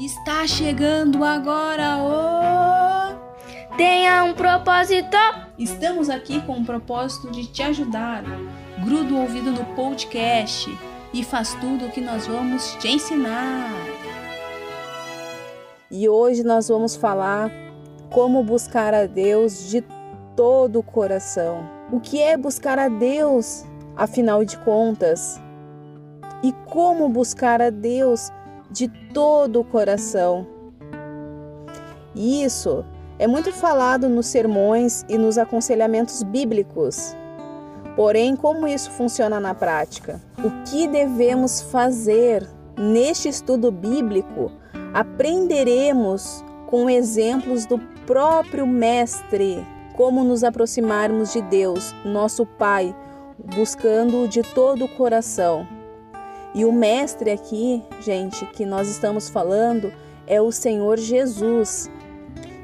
Está chegando agora o. Tenha um propósito! Estamos aqui com o propósito de te ajudar. Gruda o ouvido no podcast e faz tudo o que nós vamos te ensinar. E hoje nós vamos falar como buscar a Deus de todo o coração. O que é buscar a Deus, afinal de contas? E como buscar a Deus de todo o coração? Isso é muito falado nos sermões e nos aconselhamentos bíblicos. Porém, como isso funciona na prática? O que devemos fazer neste estudo bíblico? Aprenderemos com exemplos do próprio Mestre como nos aproximarmos de Deus, nosso Pai, buscando-o de todo o coração. E o Mestre aqui, gente, que nós estamos falando é o Senhor Jesus.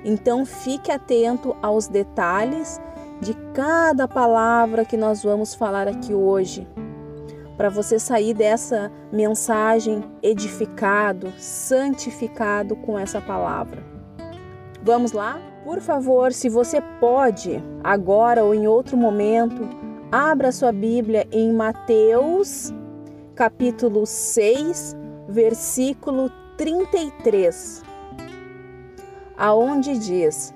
Então fique atento aos detalhes de cada palavra que nós vamos falar aqui hoje, para você sair dessa mensagem edificado, santificado com essa palavra. Vamos lá? Por favor, se você pode, agora ou em outro momento, abra sua Bíblia em Mateus, capítulo 6, versículo 33, aonde diz: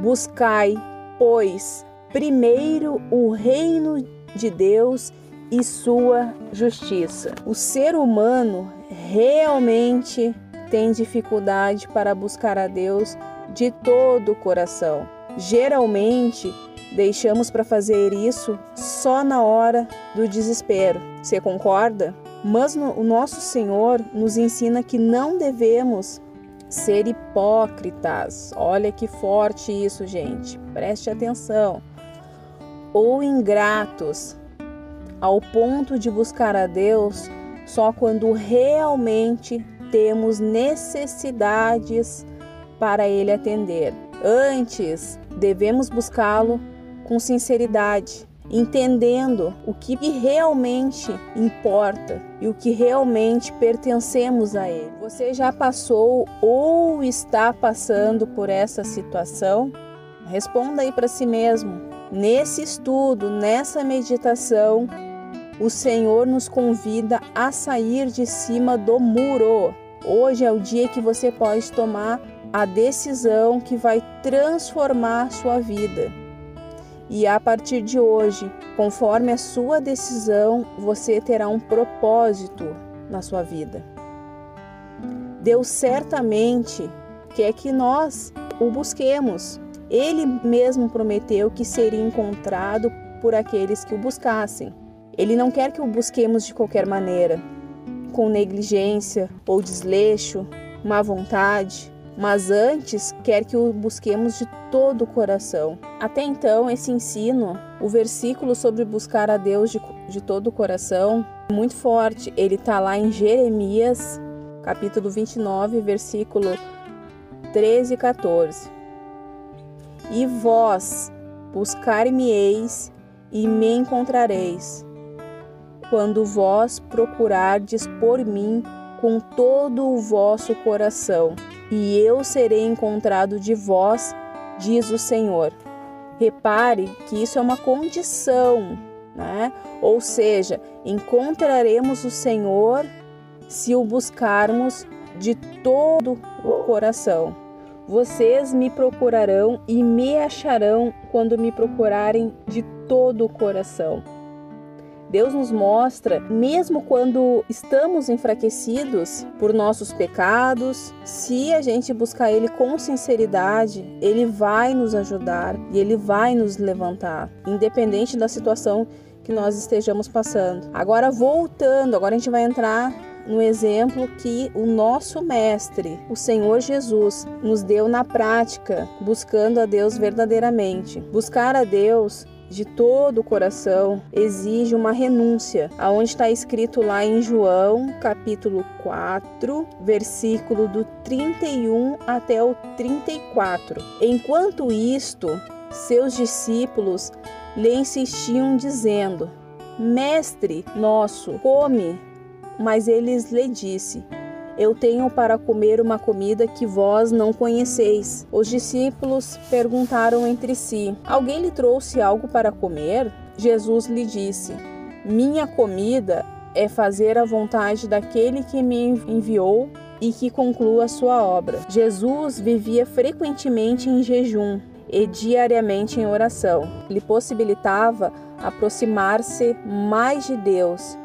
Buscai pois, primeiro o reino de Deus e sua justiça. O ser humano realmente tem dificuldade para buscar a Deus de todo o coração. Geralmente, deixamos para fazer isso só na hora do desespero. Você concorda? Mas no, o nosso Senhor nos ensina que não devemos ser hipócritas. Olha que forte isso, gente. Preste atenção. Ou ingratos, ao ponto de buscar a Deus só quando realmente temos necessidades para Ele atender. Antes, devemos buscá-lo com sinceridade, entendendo o que realmente importa e o que realmente pertencemos a Ele. Você já passou ou está passando por essa situação? Responda aí para si mesmo. Nesse estudo, nessa meditação, o Senhor nos convida a sair de cima do muro. Hoje é o dia que você pode tomar a decisão que vai transformar sua vida. E a partir de hoje, conforme a sua decisão, você terá um propósito na sua vida. Deus certamente quer que nós o busquemos. Ele mesmo prometeu que seria encontrado por aqueles que o buscassem. Ele não quer que o busquemos de qualquer maneira, com negligência ou desleixo, má vontade mas antes quer que o busquemos de todo o coração. Até então, esse ensino, o versículo sobre buscar a Deus de, de todo o coração, é muito forte. Ele está lá em Jeremias, capítulo 29, versículo 13 e 14. E vós buscar-me-eis e me encontrareis, quando vós procurardes por mim com todo o vosso coração e eu serei encontrado de vós, diz o Senhor. Repare que isso é uma condição, né? Ou seja, encontraremos o Senhor se o buscarmos de todo o coração. Vocês me procurarão e me acharão quando me procurarem de todo o coração. Deus nos mostra, mesmo quando estamos enfraquecidos por nossos pecados, se a gente buscar Ele com sinceridade, Ele vai nos ajudar e Ele vai nos levantar, independente da situação que nós estejamos passando. Agora, voltando, agora a gente vai entrar no exemplo que o nosso Mestre, o Senhor Jesus, nos deu na prática, buscando a Deus verdadeiramente. Buscar a Deus de todo o coração exige uma renúncia, aonde está escrito lá em João, capítulo 4, versículo do 31 até o 34. Enquanto isto, seus discípulos lhe insistiam dizendo: Mestre nosso, come. Mas eles lhe disse: eu tenho para comer uma comida que vós não conheceis. Os discípulos perguntaram entre si: Alguém lhe trouxe algo para comer? Jesus lhe disse: Minha comida é fazer a vontade daquele que me enviou e que conclua a sua obra. Jesus vivia frequentemente em jejum e diariamente em oração. Lhe possibilitava aproximar-se mais de Deus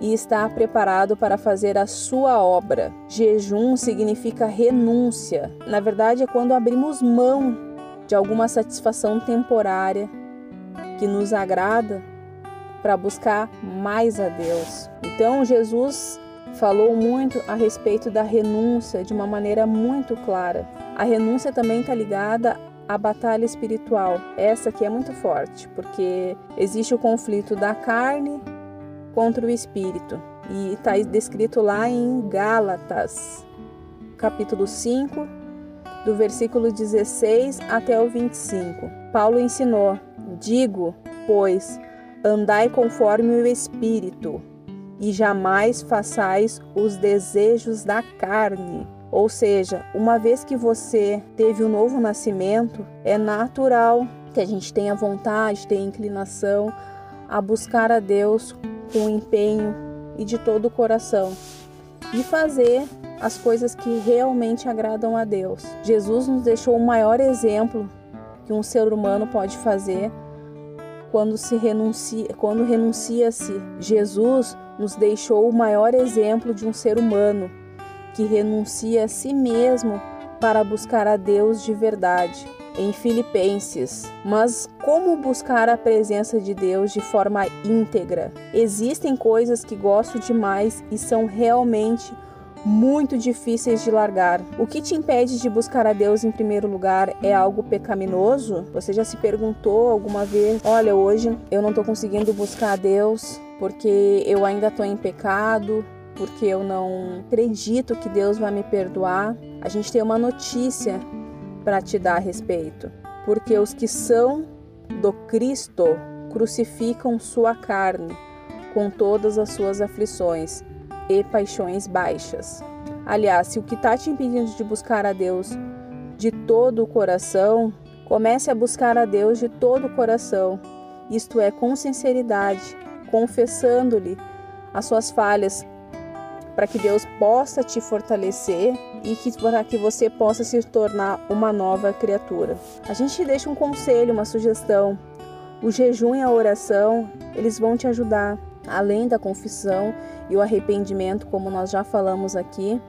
e estar preparado para fazer a sua obra. Jejum significa renúncia. Na verdade, é quando abrimos mão de alguma satisfação temporária que nos agrada para buscar mais a Deus. Então, Jesus falou muito a respeito da renúncia de uma maneira muito clara. A renúncia também está ligada à batalha espiritual. Essa aqui é muito forte, porque existe o conflito da carne contra o espírito. E está descrito lá em Gálatas, capítulo 5, do versículo 16 até o 25. Paulo ensinou: Digo, pois, andai conforme o espírito, e jamais façais os desejos da carne. Ou seja, uma vez que você teve o um novo nascimento, é natural que a gente tenha vontade, tenha inclinação a buscar a Deus com empenho e de todo o coração e fazer as coisas que realmente agradam a Deus. Jesus nos deixou o maior exemplo que um ser humano pode fazer quando se renuncia, quando renuncia-se. Jesus nos deixou o maior exemplo de um ser humano que renuncia a si mesmo para buscar a Deus de verdade em Filipenses. Mas como buscar a presença de Deus de forma íntegra? Existem coisas que gosto demais e são realmente muito difíceis de largar. O que te impede de buscar a Deus em primeiro lugar é algo pecaminoso? Você já se perguntou alguma vez: olha, hoje eu não estou conseguindo buscar a Deus porque eu ainda estou em pecado, porque eu não acredito que Deus vai me perdoar? A gente tem uma notícia para te dar respeito, porque os que são do Cristo crucificam sua carne com todas as suas aflições e paixões baixas. Aliás, se o que está te impedindo de buscar a Deus de todo o coração, comece a buscar a Deus de todo o coração, isto é, com sinceridade, confessando-lhe as suas falhas, para que Deus possa te fortalecer e que, para que você possa se tornar uma nova criatura. A gente deixa um conselho, uma sugestão. O jejum e a oração, eles vão te ajudar, além da confissão e o arrependimento, como nós já falamos aqui.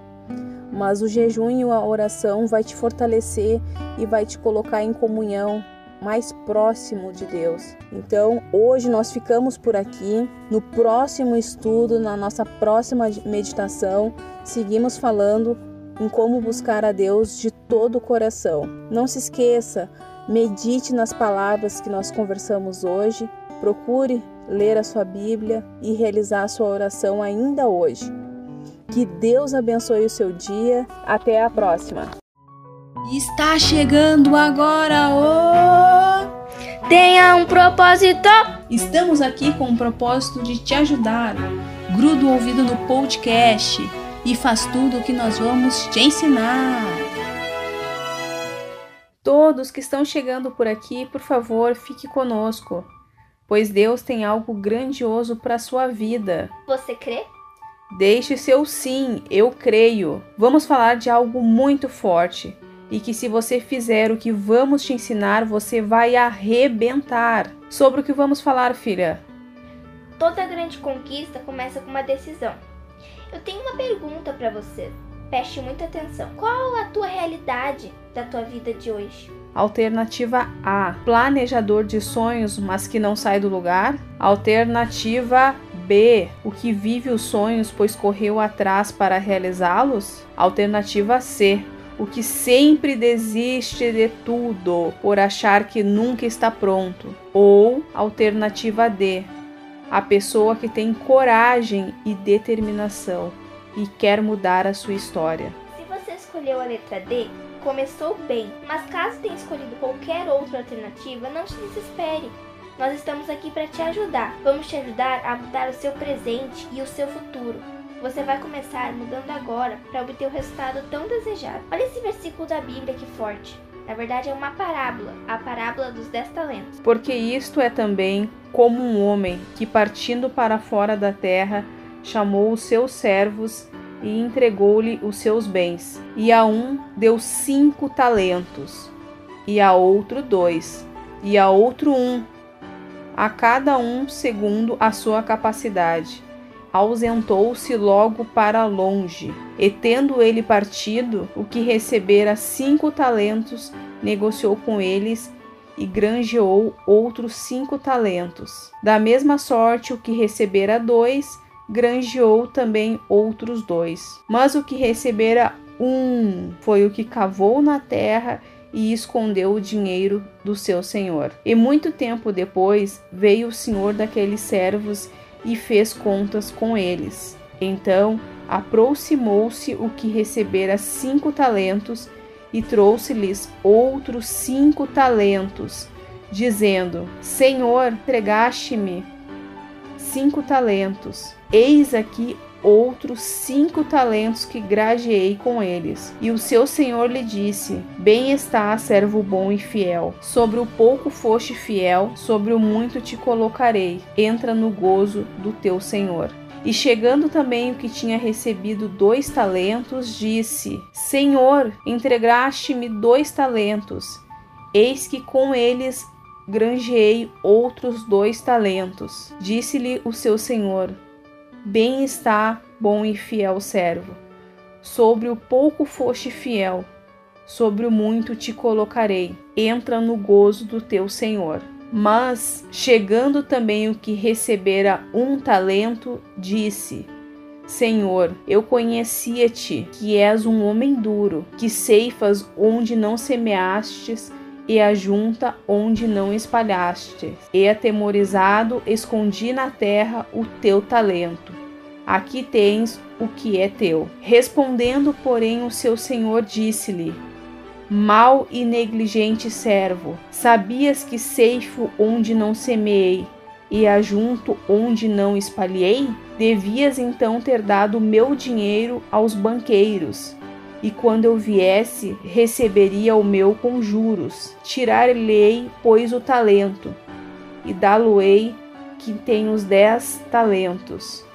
Mas o jejum e a oração vai te fortalecer e vai te colocar em comunhão mais próximo de Deus. Então, hoje nós ficamos por aqui. No próximo estudo, na nossa próxima meditação, seguimos falando em como buscar a Deus de todo o coração. Não se esqueça, medite nas palavras que nós conversamos hoje. Procure ler a sua Bíblia e realizar a sua oração ainda hoje. Que Deus abençoe o seu dia. Até a próxima. Está chegando agora o. Tenha um propósito! Estamos aqui com o propósito de te ajudar. Gruda o ouvido no podcast e faz tudo o que nós vamos te ensinar. Todos que estão chegando por aqui, por favor, fique conosco, pois Deus tem algo grandioso para a sua vida. Você crê? Deixe seu sim, eu creio. Vamos falar de algo muito forte e que se você fizer o que vamos te ensinar, você vai arrebentar. Sobre o que vamos falar, filha? Toda grande conquista começa com uma decisão. Eu tenho uma pergunta para você. Preste muita atenção. Qual a tua realidade da tua vida de hoje? Alternativa A: planejador de sonhos, mas que não sai do lugar. Alternativa B: o que vive os sonhos, pois correu atrás para realizá-los. Alternativa C: o que sempre desiste de tudo por achar que nunca está pronto. Ou alternativa D, a pessoa que tem coragem e determinação e quer mudar a sua história. Se você escolheu a letra D, começou bem, mas caso tenha escolhido qualquer outra alternativa, não se desespere. Nós estamos aqui para te ajudar. Vamos te ajudar a mudar o seu presente e o seu futuro. Você vai começar mudando agora para obter o resultado tão desejado. Olha esse versículo da Bíblia que forte. Na verdade, é uma parábola, a parábola dos dez talentos. Porque isto é também como um homem que, partindo para fora da terra, chamou os seus servos e entregou-lhe os seus bens. E a um deu cinco talentos, e a outro dois, e a outro um, a cada um segundo a sua capacidade. Ausentou-se logo para longe, e tendo ele partido, o que recebera cinco talentos, negociou com eles e granjeou outros cinco talentos. Da mesma sorte, o que recebera dois, granjeou também outros dois. Mas o que recebera um foi o que cavou na terra e escondeu o dinheiro do seu senhor. E muito tempo depois veio o senhor daqueles servos e fez contas com eles. Então aproximou-se o que recebera cinco talentos e trouxe-lhes outros cinco talentos, dizendo: Senhor, entregaste-me cinco talentos. Eis aqui outros cinco talentos que grajeei com eles. E o seu senhor lhe disse: Bem está, servo bom e fiel. Sobre o pouco foste fiel, sobre o muito te colocarei. Entra no gozo do teu senhor. E chegando também o que tinha recebido dois talentos, disse: Senhor, entregaste-me dois talentos. Eis que com eles granjeei outros dois talentos. Disse-lhe o seu senhor: Bem está, bom e fiel servo. Sobre o pouco foste fiel, sobre o muito te colocarei. Entra no gozo do teu Senhor. Mas, chegando também o que recebera um talento, disse: Senhor, eu conhecia-te, que és um homem duro, que ceifas onde não semeastes e ajunta onde não espalhaste. E atemorizado, escondi na terra o teu talento. Aqui tens o que é teu. Respondendo, porém, o seu senhor disse-lhe: Mal e negligente servo, sabias que ceifo onde não semeei e ajunto onde não espalhei? Devias então ter dado meu dinheiro aos banqueiros e quando eu viesse, receberia o meu com juros. Tirar-lhe-ei, pois, o talento, e dá-lo-ei que tem os dez talentos.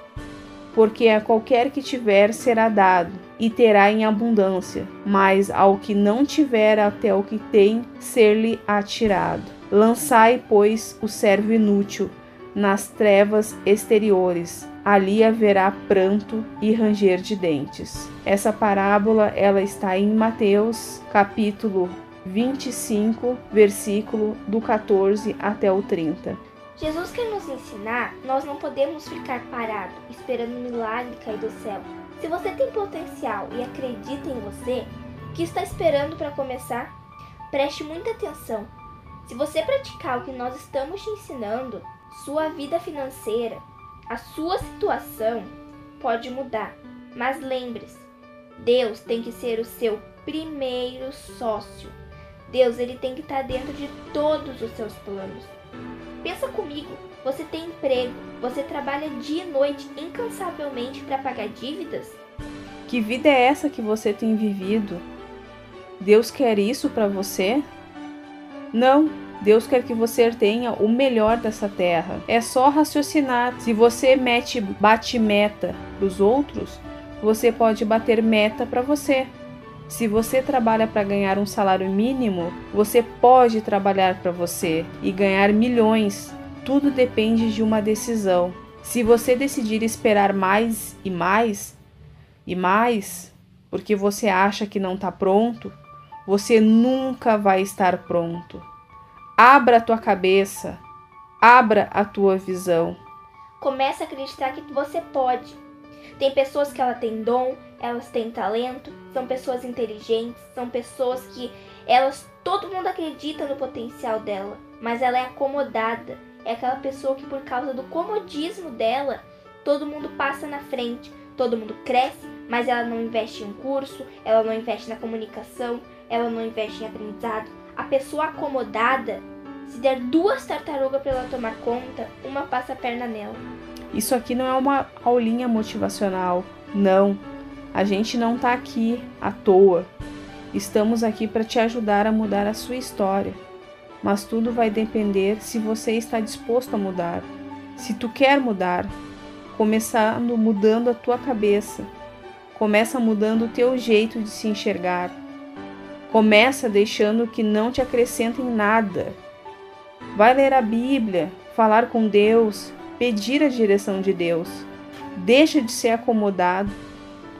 Porque a qualquer que tiver será dado, e terá em abundância, mas ao que não tiver até o que tem, ser-lhe atirado. Lançai, pois, o servo inútil nas trevas exteriores ali haverá pranto e ranger de dentes. Essa parábola ela está em Mateus, capítulo 25, versículo do 14 até o 30. Jesus quer nos ensinar, nós não podemos ficar parados esperando um milagre cair do céu. Se você tem potencial e acredita em você, o que está esperando para começar? Preste muita atenção. Se você praticar o que nós estamos te ensinando, sua vida financeira, a sua situação pode mudar, mas lembre-se, Deus tem que ser o seu primeiro sócio. Deus ele tem que estar dentro de todos os seus planos. Pensa comigo, você tem emprego, você trabalha dia e noite incansavelmente para pagar dívidas? Que vida é essa que você tem vivido? Deus quer isso para você? Não, Deus quer que você tenha o melhor dessa terra. É só raciocinar. Se você mete, bate meta para os outros, você pode bater meta para você. Se você trabalha para ganhar um salário mínimo, você pode trabalhar para você e ganhar milhões. Tudo depende de uma decisão. Se você decidir esperar mais e mais e mais, porque você acha que não está pronto, você nunca vai estar pronto. Abra a tua cabeça, abra a tua visão. Comece a acreditar que você pode. Tem pessoas que ela tem dom, elas têm talento, são pessoas inteligentes, são pessoas que elas todo mundo acredita no potencial dela, mas ela é acomodada. É aquela pessoa que por causa do comodismo dela, todo mundo passa na frente, todo mundo cresce, mas ela não investe em curso, ela não investe na comunicação, ela não investe em aprendizado a pessoa acomodada, se der duas tartarugas para ela tomar conta, uma passa a perna nela. Isso aqui não é uma aulinha motivacional, não. A gente não está aqui à toa. Estamos aqui para te ajudar a mudar a sua história. Mas tudo vai depender se você está disposto a mudar. Se tu quer mudar, começando mudando a tua cabeça. Começa mudando o teu jeito de se enxergar. Começa deixando que não te acrescenta em nada. Vai ler a Bíblia, falar com Deus, pedir a direção de Deus. Deixa de ser acomodado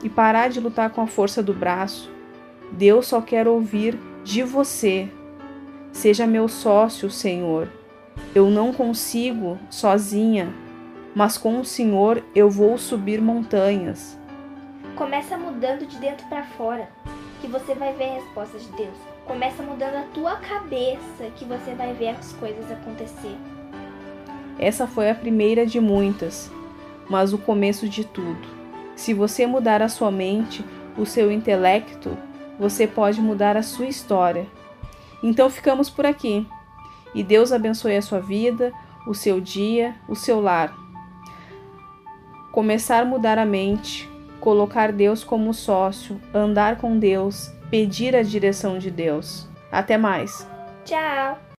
e parar de lutar com a força do braço. Deus só quer ouvir de você. Seja meu sócio, Senhor. Eu não consigo sozinha, mas com o Senhor eu vou subir montanhas. Começa mudando de dentro para fora, que você vai ver a resposta de Deus. Começa mudando a tua cabeça, que você vai ver as coisas acontecer. Essa foi a primeira de muitas, mas o começo de tudo. Se você mudar a sua mente, o seu intelecto, você pode mudar a sua história. Então ficamos por aqui. E Deus abençoe a sua vida, o seu dia, o seu lar. Começar a mudar a mente, colocar Deus como sócio, andar com Deus, pedir a direção de Deus. Até mais. Tchau!